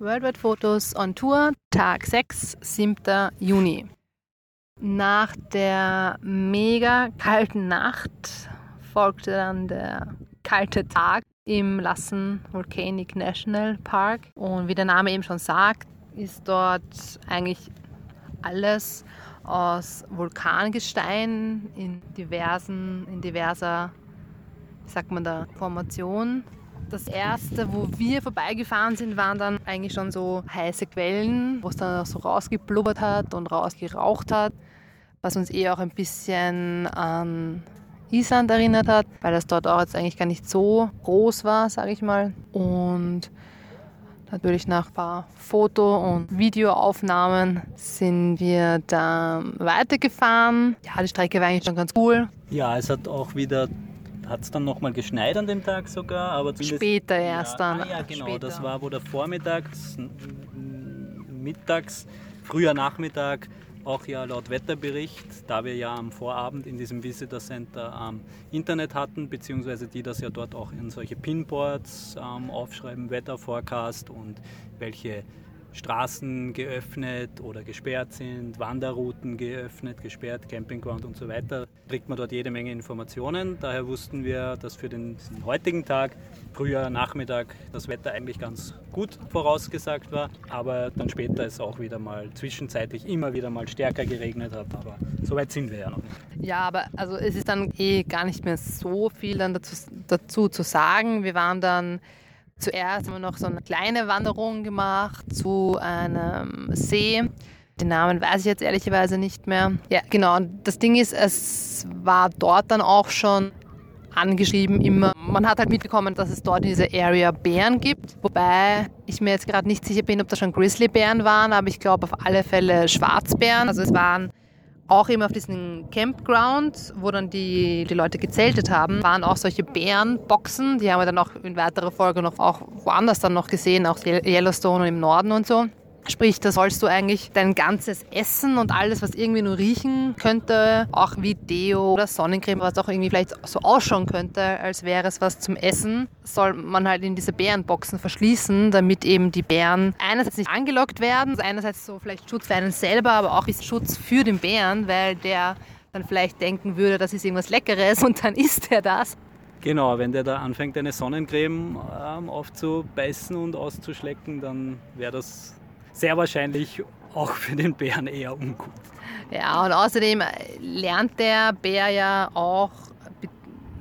Worldwide Fotos on Tour, Tag 6, 7. Juni. Nach der mega kalten Nacht folgte dann der kalte Tag im Lassen Volcanic National Park. Und wie der Name eben schon sagt, ist dort eigentlich alles aus Vulkangestein in diversen, in diverser, wie sagt man da, Formation das erste, wo wir vorbeigefahren sind, waren dann eigentlich schon so heiße Quellen, wo es dann auch so rausgeblubbert hat und rausgeraucht hat, was uns eher auch ein bisschen an Island erinnert hat, weil das dort auch jetzt eigentlich gar nicht so groß war, sage ich mal. Und natürlich nach ein paar Foto- und Videoaufnahmen sind wir da weitergefahren. Ja, die Strecke war eigentlich schon ganz cool. Ja, es hat auch wieder hat es dann nochmal geschneit an dem Tag sogar, aber später erst ja, dann. Ah, ja, genau, später. das war wo der Vormittags, mittags, früher Nachmittag auch ja laut Wetterbericht, da wir ja am Vorabend in diesem Visitor Center ähm, Internet hatten, beziehungsweise die das ja dort auch in solche Pinboards ähm, aufschreiben, Wetterforecast und welche Straßen geöffnet oder gesperrt sind, Wanderrouten geöffnet, gesperrt, Campingground und so weiter, kriegt man dort jede Menge Informationen. Daher wussten wir, dass für den heutigen Tag, früher Nachmittag, das Wetter eigentlich ganz gut vorausgesagt war, aber dann später es auch wieder mal zwischenzeitlich immer wieder mal stärker geregnet hat. Aber so weit sind wir ja noch. Ja, aber also es ist dann eh gar nicht mehr so viel dann dazu, dazu zu sagen. Wir waren dann Zuerst haben wir noch so eine kleine Wanderung gemacht zu einem See. Den Namen weiß ich jetzt ehrlicherweise nicht mehr. Ja, genau. Und das Ding ist, es war dort dann auch schon angeschrieben immer. Man hat halt mitbekommen, dass es dort in dieser Area Bären gibt. Wobei ich mir jetzt gerade nicht sicher bin, ob das schon Grizzlybären waren, aber ich glaube auf alle Fälle Schwarzbären. Also es waren auch eben auf diesem Campground, wo dann die, die Leute gezeltet haben, waren auch solche Bärenboxen. Die haben wir dann auch in weiterer Folge noch auch woanders dann noch gesehen, auch Yellowstone und im Norden und so. Sprich, da sollst du eigentlich dein ganzes Essen und alles, was irgendwie nur riechen könnte, auch wie Deo oder Sonnencreme, was auch irgendwie vielleicht so ausschauen könnte, als wäre es was zum Essen, soll man halt in diese Bärenboxen verschließen, damit eben die Bären einerseits nicht angelockt werden, einerseits so vielleicht Schutz für einen selber, aber auch Schutz für den Bären, weil der dann vielleicht denken würde, das ist irgendwas Leckeres und dann isst er das. Genau, wenn der da anfängt, eine Sonnencreme ähm, aufzubeißen und auszuschlecken, dann wäre das sehr wahrscheinlich auch für den Bären eher ungut. Ja, und außerdem lernt der Bär ja auch,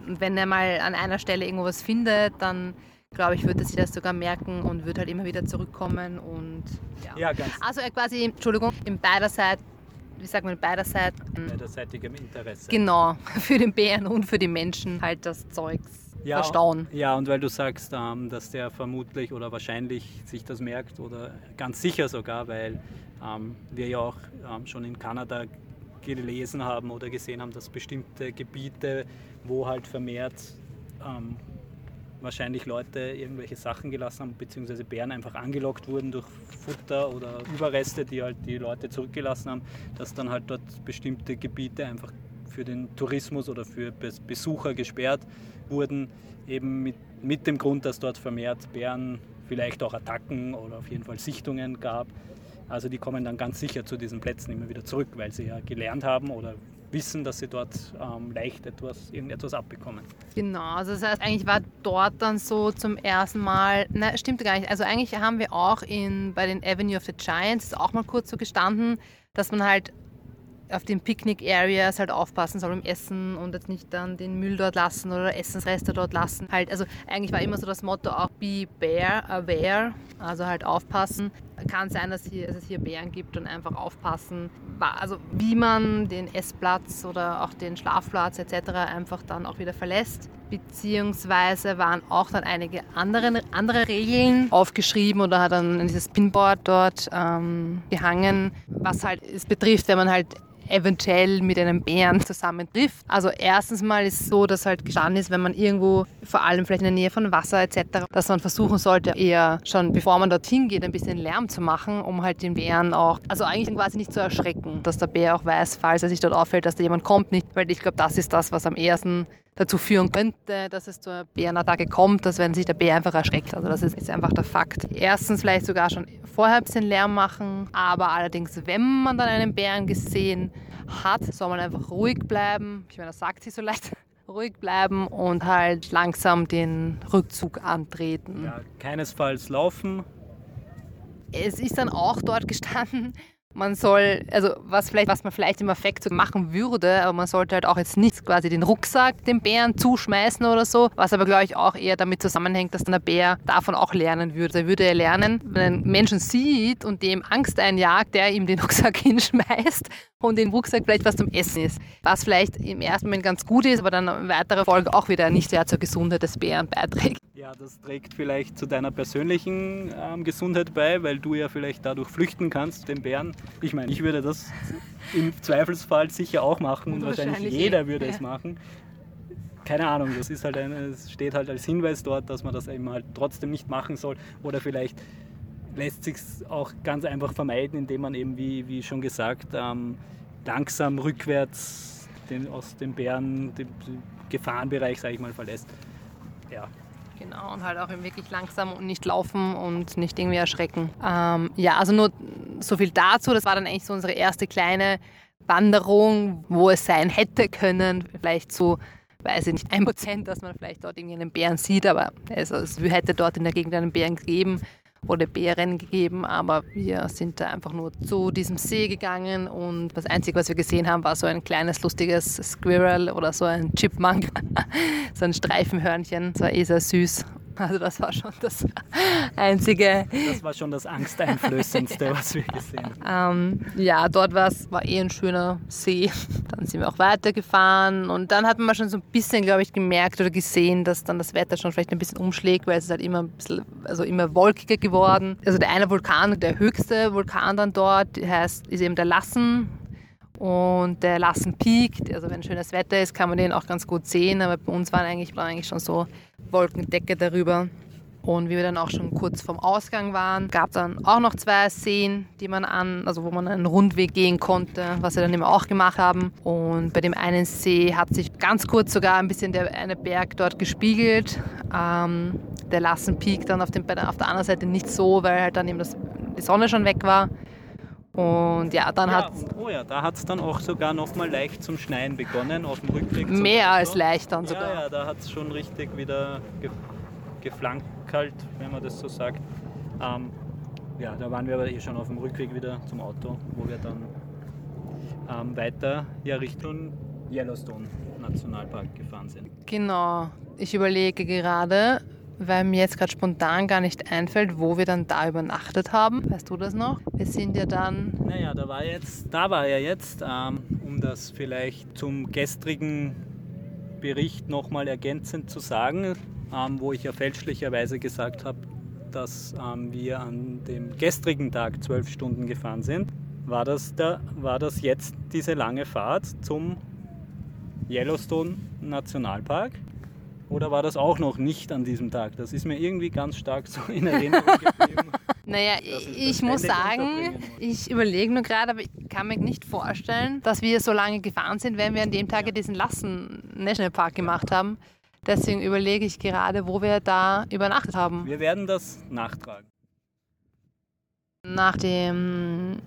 wenn er mal an einer Stelle irgendwas findet, dann glaube ich, wird er sich das sogar merken und wird halt immer wieder zurückkommen und ja. ja ganz also quasi, Entschuldigung, im beiderseits wie sagt man, beiderseits. Beiderseitigem Interesse. Genau, für den Bären und für die Menschen halt das Zeugs ja, verstauen. Ja, und weil du sagst, ähm, dass der vermutlich oder wahrscheinlich sich das merkt oder ganz sicher sogar, weil ähm, wir ja auch ähm, schon in Kanada gelesen haben oder gesehen haben, dass bestimmte Gebiete, wo halt vermehrt ähm, wahrscheinlich Leute irgendwelche Sachen gelassen haben, beziehungsweise Bären einfach angelockt wurden durch Futter oder Überreste, die halt die Leute zurückgelassen haben, dass dann halt dort bestimmte Gebiete einfach für den Tourismus oder für Besucher gesperrt wurden, eben mit, mit dem Grund, dass dort vermehrt Bären vielleicht auch Attacken oder auf jeden Fall Sichtungen gab. Also die kommen dann ganz sicher zu diesen Plätzen immer wieder zurück, weil sie ja gelernt haben oder wissen, dass sie dort ähm, leicht etwas, irgendetwas abbekommen. Genau, also das heißt, eigentlich war dort dann so zum ersten Mal, ne, stimmt gar nicht, also eigentlich haben wir auch in, bei den Avenue of the Giants auch mal kurz so gestanden, dass man halt auf den Picknick-Areas halt aufpassen soll beim Essen und jetzt nicht dann den Müll dort lassen oder Essensreste dort lassen. Halt, also eigentlich war immer so das Motto auch be bear aware, also halt aufpassen. Kann sein, dass, hier, dass es hier Bären gibt und einfach aufpassen, also wie man den Essplatz oder auch den Schlafplatz etc. einfach dann auch wieder verlässt. Beziehungsweise waren auch dann einige andere, andere Regeln aufgeschrieben oder hat dann dieses Pinboard dort ähm, gehangen, was halt es betrifft, wenn man halt eventuell mit einem Bären zusammentrifft. Also erstens mal ist es so, dass halt gestanden ist, wenn man irgendwo, vor allem vielleicht in der Nähe von Wasser etc., dass man versuchen sollte, eher schon bevor man dorthin geht, ein bisschen Lärm zu machen, um halt den Bären auch, also eigentlich quasi nicht zu erschrecken, dass der Bär auch weiß, falls er sich dort auffällt, dass da jemand kommt, nicht, weil ich glaube, das ist das, was am ersten dazu führen könnte, dass es zur Bärenattacke kommt, dass wenn sich der Bär einfach erschreckt. Also das ist, ist einfach der Fakt. Erstens vielleicht sogar schon vorher ein bisschen Lärm machen, aber allerdings, wenn man dann einen Bären gesehen hat, soll man einfach ruhig bleiben. Ich meine, das sagt sie so leicht. Ruhig bleiben und halt langsam den Rückzug antreten. Ja, keinesfalls laufen. Es ist dann auch dort gestanden, man soll, also was vielleicht, was man vielleicht im Effekt so machen würde, aber man sollte halt auch jetzt nicht quasi den Rucksack dem Bären zuschmeißen oder so, was aber glaube ich auch eher damit zusammenhängt, dass dann der Bär davon auch lernen würde. Er würde er lernen, wenn einen Menschen sieht und dem Angst einjagt, der ihm den Rucksack hinschmeißt und den Rucksack vielleicht was zum Essen ist. Was vielleicht im ersten Moment ganz gut ist, aber dann in weiterer Folge auch wieder nicht sehr zur Gesundheit des Bären beiträgt. Ja, das trägt vielleicht zu deiner persönlichen ähm, Gesundheit bei, weil du ja vielleicht dadurch flüchten kannst, den Bären. Ich meine, ich würde das im Zweifelsfall sicher auch machen und wahrscheinlich, wahrscheinlich jeder würde ja. es machen. Keine Ahnung, das ist halt ein, es steht halt als Hinweis dort, dass man das eben halt trotzdem nicht machen soll. Oder vielleicht lässt sich auch ganz einfach vermeiden, indem man eben, wie, wie schon gesagt, ähm, langsam rückwärts den, aus dem Bären, dem Gefahrenbereich, sage ich mal, verlässt. Ja, Genau, und halt auch wirklich langsam und nicht laufen und nicht irgendwie erschrecken. Ähm, ja, also nur so viel dazu. Das war dann eigentlich so unsere erste kleine Wanderung, wo es sein hätte können. Vielleicht so, weiß ich nicht, ein Prozent, dass man vielleicht dort irgendwie einen Bären sieht, aber es, es hätte dort in der Gegend einen Bären gegeben oder Bären gegeben, aber wir sind da einfach nur zu diesem See gegangen und das Einzige, was wir gesehen haben, war so ein kleines, lustiges Squirrel oder so ein Chipmunk, so ein Streifenhörnchen. Das war eh sehr süß also das war schon das einzige. Das war schon das Angsteinflößendste, was wir gesehen haben. Ähm, ja, dort war es war eh ein schöner See. Dann sind wir auch weitergefahren und dann hat man schon so ein bisschen, glaube ich, gemerkt oder gesehen, dass dann das Wetter schon vielleicht ein bisschen umschlägt, weil es ist halt immer ein bisschen, also immer wolkiger geworden. Also der eine Vulkan, der höchste Vulkan dann dort, heißt, ist eben der Lassen. Und der Lassen Peak, also wenn schönes Wetter ist, kann man den auch ganz gut sehen, aber bei uns waren eigentlich, war eigentlich schon so Wolkendecke darüber. Und wie wir dann auch schon kurz vorm Ausgang waren, gab es dann auch noch zwei Seen, die man an, also wo man einen Rundweg gehen konnte, was wir dann eben auch gemacht haben. Und bei dem einen See hat sich ganz kurz sogar ein bisschen der eine Berg dort gespiegelt. Ähm, der Lassen Peak dann auf, dem, auf der anderen Seite nicht so, weil halt dann eben das, die Sonne schon weg war. Und ja, dann ja, hat Oh ja, da hat es dann auch sogar noch mal leicht zum Schneien begonnen auf dem Rückweg. Mehr als leicht dann sogar. Ja, ja, da hat es schon richtig wieder ge geflankelt, wenn man das so sagt. Ähm, ja, da waren wir aber eh schon auf dem Rückweg wieder zum Auto, wo wir dann ähm, weiter ja, Richtung Yellowstone Nationalpark gefahren sind. Genau. Ich überlege gerade, weil mir jetzt gerade spontan gar nicht einfällt, wo wir dann da übernachtet haben. Weißt du das noch? Wir sind ja dann. Naja, da war jetzt, da war ja jetzt, ähm, um das vielleicht zum gestrigen Bericht nochmal ergänzend zu sagen, ähm, wo ich ja fälschlicherweise gesagt habe, dass ähm, wir an dem gestrigen Tag zwölf Stunden gefahren sind, war das, der, war das jetzt diese lange Fahrt zum Yellowstone Nationalpark. Oder war das auch noch nicht an diesem Tag? Das ist mir irgendwie ganz stark so in Erinnerung geblieben. Naja, ich muss sagen, ich überlege nur gerade, aber ich kann mir nicht vorstellen, dass wir so lange gefahren sind, wenn wir an dem Tag diesen Lassen Nationalpark gemacht haben. Deswegen überlege ich gerade, wo wir da übernachtet haben. Wir werden das nachtragen. Nach dem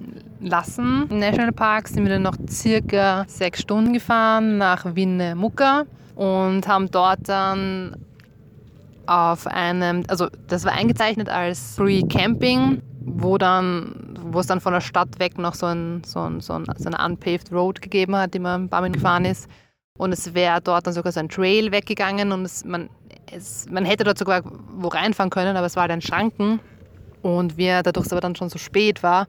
Lassen Nationalpark sind wir dann noch circa sechs Stunden gefahren nach Winnemucca und haben dort dann auf einem, also das war eingezeichnet als Free Camping, wo dann, wo es dann von der Stadt weg noch so, ein, so, ein, so, ein, so eine unpaved Road gegeben hat, die man ein paar Minuten gefahren ist. Und es wäre dort dann sogar so ein Trail weggegangen und es, man, es, man hätte dort sogar wo reinfahren können, aber es war halt ein Schranken. Und wir, dadurch es aber dann schon so spät war,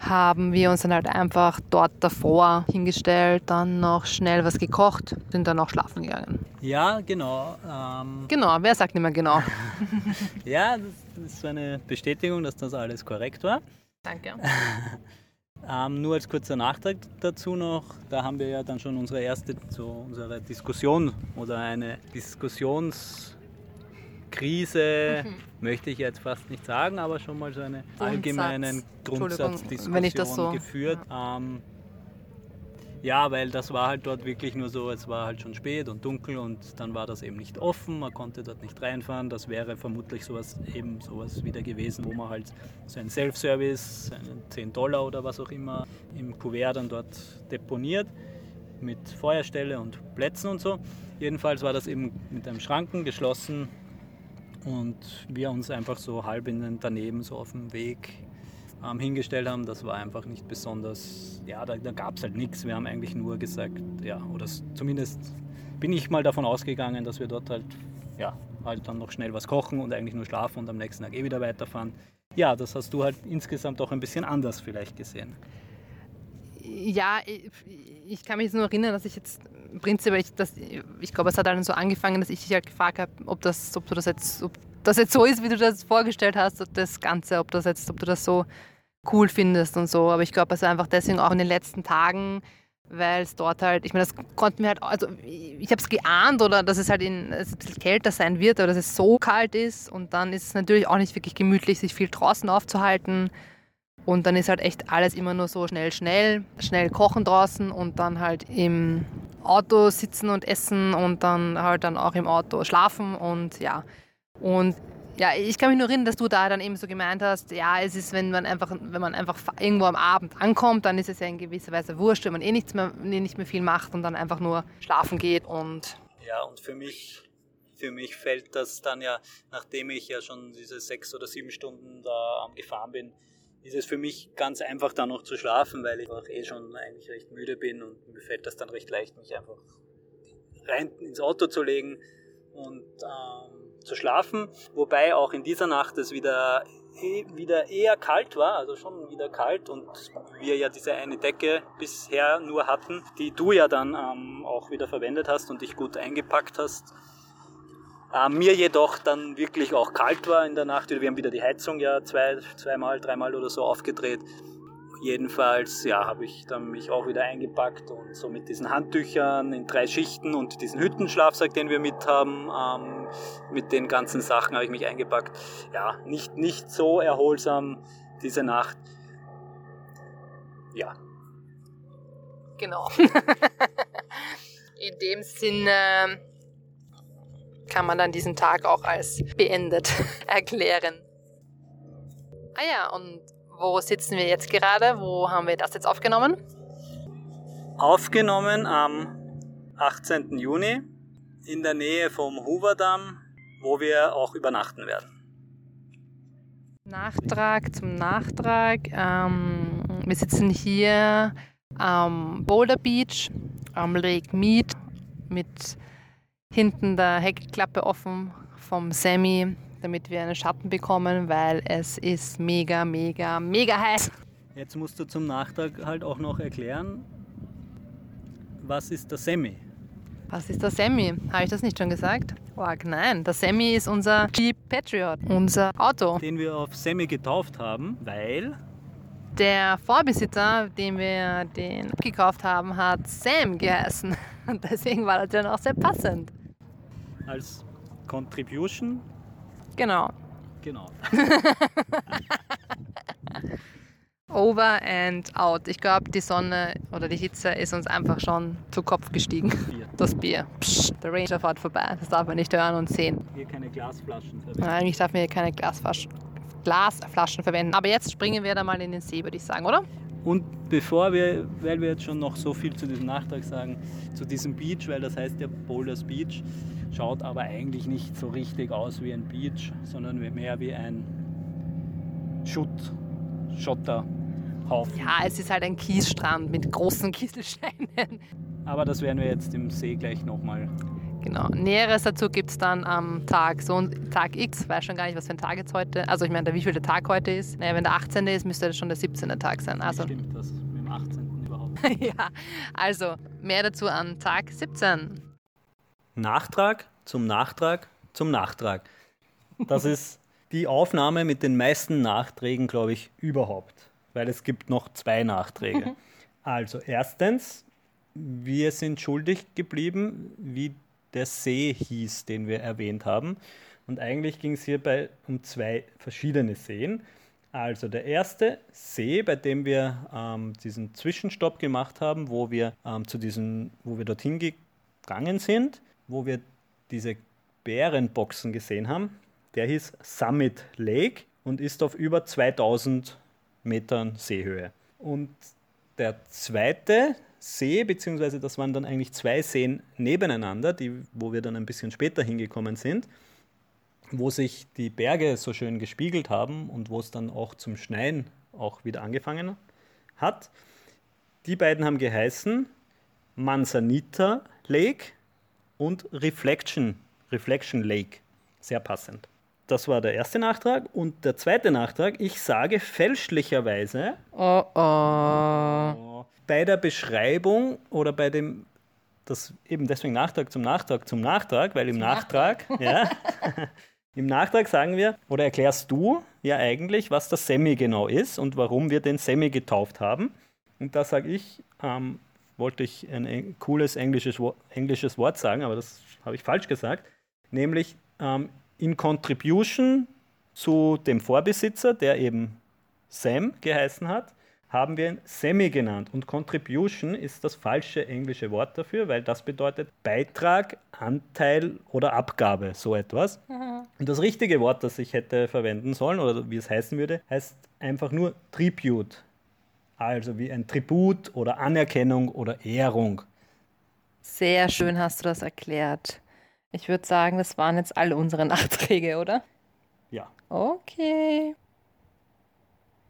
haben wir uns dann halt einfach dort davor hingestellt, dann noch schnell was gekocht, sind dann auch schlafen gegangen. Ja, genau. Ähm genau, wer sagt nicht mehr genau? ja, das ist so eine Bestätigung, dass das alles korrekt war. Danke. Ähm, nur als kurzer Nachtrag dazu noch, da haben wir ja dann schon unsere erste, so unsere Diskussion oder eine Diskussionskrise, mhm. möchte ich jetzt fast nicht sagen, aber schon mal so eine allgemeine Grundsatzdiskussion so, geführt. Ja. Ähm, ja, weil das war halt dort wirklich nur so, es war halt schon spät und dunkel und dann war das eben nicht offen, man konnte dort nicht reinfahren. Das wäre vermutlich sowas eben sowas wieder gewesen, wo man halt so ein Self-Service, 10 Dollar oder was auch immer im Kuvert dann dort deponiert mit Feuerstelle und Plätzen und so. Jedenfalls war das eben mit einem Schranken geschlossen und wir uns einfach so halb in den daneben so auf dem Weg ähm, hingestellt haben, das war einfach nicht besonders, ja, da, da gab es halt nichts. Wir haben eigentlich nur gesagt, ja, oder zumindest bin ich mal davon ausgegangen, dass wir dort halt, ja, halt dann noch schnell was kochen und eigentlich nur schlafen und am nächsten Tag eh wieder weiterfahren. Ja, das hast du halt insgesamt auch ein bisschen anders vielleicht gesehen. Ja, ich, ich kann mich jetzt nur erinnern, dass ich jetzt prinzipiell, ich, ich glaube, es hat dann so angefangen, dass ich dich halt gefragt habe, ob, das, ob du das jetzt, ob das jetzt so ist, wie du das vorgestellt hast, das Ganze, ob das jetzt, ob du das so cool findest und so. Aber ich glaube, es war einfach deswegen auch in den letzten Tagen, weil es dort halt, ich meine, das konnten wir halt, also ich habe es geahnt oder dass es halt in, es ein bisschen kälter sein wird, oder dass es so kalt ist und dann ist es natürlich auch nicht wirklich gemütlich, sich viel draußen aufzuhalten. Und dann ist halt echt alles immer nur so schnell, schnell, schnell kochen draußen und dann halt im Auto sitzen und essen und dann halt dann auch im Auto schlafen und ja. Und ja, ich kann mich nur erinnern, dass du da dann eben so gemeint hast, ja, es ist, wenn man einfach, wenn man einfach irgendwo am Abend ankommt, dann ist es ja in gewisser Weise wurscht, wenn man eh nichts mehr, nicht mehr viel macht und dann einfach nur schlafen geht und. Ja, und für mich, für mich fällt das dann ja, nachdem ich ja schon diese sechs oder sieben Stunden da am gefahren bin, ist es für mich ganz einfach da noch zu schlafen, weil ich auch eh schon eigentlich recht müde bin und mir fällt das dann recht leicht, mich einfach rein ins Auto zu legen und ähm, zu schlafen, wobei auch in dieser Nacht es wieder, eh, wieder eher kalt war, also schon wieder kalt und wir ja diese eine Decke bisher nur hatten, die du ja dann ähm, auch wieder verwendet hast und dich gut eingepackt hast. Äh, mir jedoch dann wirklich auch kalt war in der Nacht. Wir haben wieder die Heizung ja zwei, zweimal, dreimal oder so aufgedreht Jedenfalls ja, habe ich dann mich auch wieder eingepackt und so mit diesen Handtüchern in drei Schichten und diesen Hüttenschlafsack, den wir mit haben, ähm, mit den ganzen Sachen habe ich mich eingepackt. Ja, nicht, nicht so erholsam diese Nacht. Ja. Genau. in dem Sinne kann man dann diesen Tag auch als beendet erklären. Ah ja, und wo sitzen wir jetzt gerade? Wo haben wir das jetzt aufgenommen? Aufgenommen am 18. Juni in der Nähe vom Hooverdamm, wo wir auch übernachten werden. Nachtrag zum Nachtrag. Ähm, wir sitzen hier am Boulder Beach, am Lake Mead, mit hinten der Heckklappe offen vom Sammy damit wir einen Schatten bekommen, weil es ist mega, mega, mega heiß. Jetzt musst du zum Nachtrag halt auch noch erklären, was ist der Semi? Was ist der Semi? Habe ich das nicht schon gesagt? Oh, nein, der Semi ist unser Jeep Patriot, unser Auto. Den wir auf Semi getauft haben, weil der Vorbesitzer, den wir den gekauft haben, hat Sam geheißen. Und deswegen war das dann auch sehr passend. Als Contribution Genau. Genau. Over and out. Ich glaube, die Sonne oder die Hitze ist uns einfach schon zu Kopf gestiegen. Bier. Das Bier. Psst, der Ranger fährt vorbei. Das darf man nicht hören und sehen. Hier keine Glasflaschen verwenden. Eigentlich darf man hier keine Glasflaschen, Glasflaschen verwenden. Aber jetzt springen wir da mal in den See, würde ich sagen, oder? Und bevor wir, weil wir jetzt schon noch so viel zu diesem Nachtrag sagen, zu diesem Beach, weil das heißt ja Boulders Beach, schaut aber eigentlich nicht so richtig aus wie ein Beach, sondern mehr wie ein Schutt, Schotterhaufen. Ja, es ist halt ein Kiesstrand mit großen Kieselsteinen. Aber das werden wir jetzt im See gleich nochmal. Genau. Näheres dazu gibt es dann am Tag, so Tag X, ich weiß schon gar nicht, was für ein Tag jetzt heute, also ich meine, wie viel der Tag heute ist. Naja, wenn der 18. ist, müsste das schon der 17. Tag sein. Also, Stimmt das mit dem 18. überhaupt? ja, also mehr dazu an Tag 17. Nachtrag zum Nachtrag zum Nachtrag. Das ist die Aufnahme mit den meisten Nachträgen, glaube ich, überhaupt. weil es gibt noch zwei Nachträge. Also erstens, wir sind schuldig geblieben, wie der See hieß, den wir erwähnt haben. Und eigentlich ging es hierbei um zwei verschiedene Seen. Also der erste See, bei dem wir ähm, diesen Zwischenstopp gemacht haben, wo wir ähm, zu diesen, wo wir dorthin gegangen sind, wo wir diese Bärenboxen gesehen haben, der hieß Summit Lake und ist auf über 2000 Metern Seehöhe. Und der zweite See, beziehungsweise das waren dann eigentlich zwei Seen nebeneinander, die, wo wir dann ein bisschen später hingekommen sind, wo sich die Berge so schön gespiegelt haben und wo es dann auch zum Schneien auch wieder angefangen hat. Die beiden haben geheißen Manzanita Lake und Reflection, Reflection Lake. Sehr passend. Das war der erste Nachtrag. Und der zweite Nachtrag, ich sage fälschlicherweise oh, oh. bei der Beschreibung oder bei dem, das eben deswegen Nachtrag zum Nachtrag zum Nachtrag, weil im zum Nachtrag, Nachtrag. ja, im Nachtrag sagen wir, oder erklärst du ja eigentlich, was das Semi genau ist und warum wir den Semi getauft haben. Und da sage ich, ähm, wollte ich ein cooles englisches, englisches Wort sagen, aber das habe ich falsch gesagt, nämlich ähm, in Contribution zu dem Vorbesitzer, der eben Sam geheißen hat, haben wir ihn Semi genannt. Und Contribution ist das falsche englische Wort dafür, weil das bedeutet Beitrag, Anteil oder Abgabe, so etwas. Mhm. Und das richtige Wort, das ich hätte verwenden sollen oder wie es heißen würde, heißt einfach nur Tribute. Also wie ein Tribut oder Anerkennung oder Ehrung. Sehr schön hast du das erklärt. Ich würde sagen, das waren jetzt alle unsere Nachträge, oder? Ja. Okay.